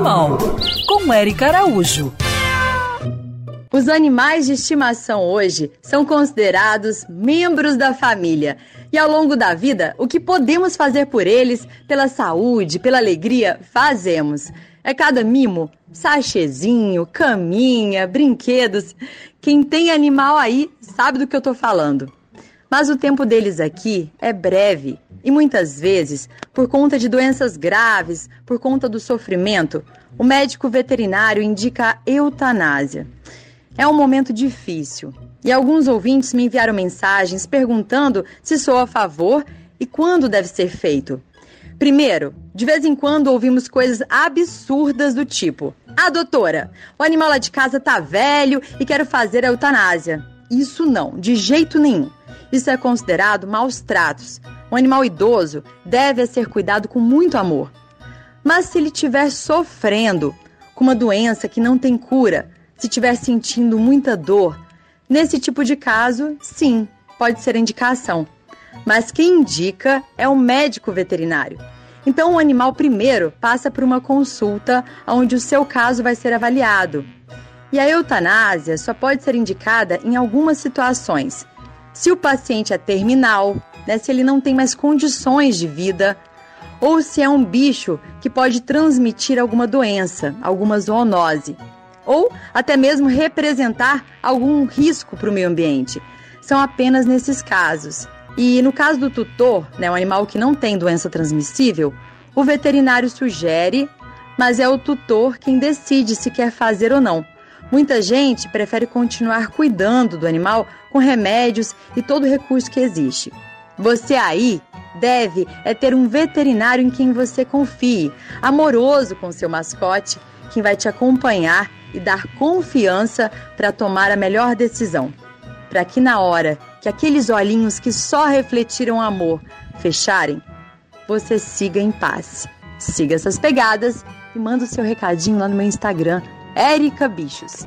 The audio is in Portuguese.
Animal, com Eric Araújo. Os animais de estimação hoje são considerados membros da família. E ao longo da vida, o que podemos fazer por eles, pela saúde, pela alegria, fazemos. É cada mimo, sachezinho, caminha, brinquedos. Quem tem animal aí sabe do que eu tô falando. Mas o tempo deles aqui é breve e muitas vezes, por conta de doenças graves, por conta do sofrimento, o médico veterinário indica a eutanásia. É um momento difícil e alguns ouvintes me enviaram mensagens perguntando se sou a favor e quando deve ser feito. Primeiro, de vez em quando ouvimos coisas absurdas do tipo: Ah, doutora, o animal lá de casa tá velho e quero fazer a eutanásia. Isso não, de jeito nenhum. Isso é considerado maus tratos. Um animal idoso deve ser cuidado com muito amor. Mas se ele estiver sofrendo com uma doença que não tem cura, se estiver sentindo muita dor, nesse tipo de caso, sim, pode ser indicação. Mas quem indica é o médico veterinário. Então, o animal primeiro passa por uma consulta onde o seu caso vai ser avaliado. E a eutanásia só pode ser indicada em algumas situações. Se o paciente é terminal, né, se ele não tem mais condições de vida, ou se é um bicho que pode transmitir alguma doença, alguma zoonose ou até mesmo representar algum risco para o meio ambiente. São apenas nesses casos. E no caso do tutor, né, um animal que não tem doença transmissível, o veterinário sugere, mas é o tutor quem decide se quer fazer ou não. Muita gente prefere continuar cuidando do animal com remédios e todo o recurso que existe. Você aí deve é ter um veterinário em quem você confie, amoroso com seu mascote, quem vai te acompanhar e dar confiança para tomar a melhor decisão. Para que na hora que aqueles olhinhos que só refletiram amor fecharem, você siga em paz. Siga essas pegadas e manda o seu recadinho lá no meu Instagram, Erica Bichos.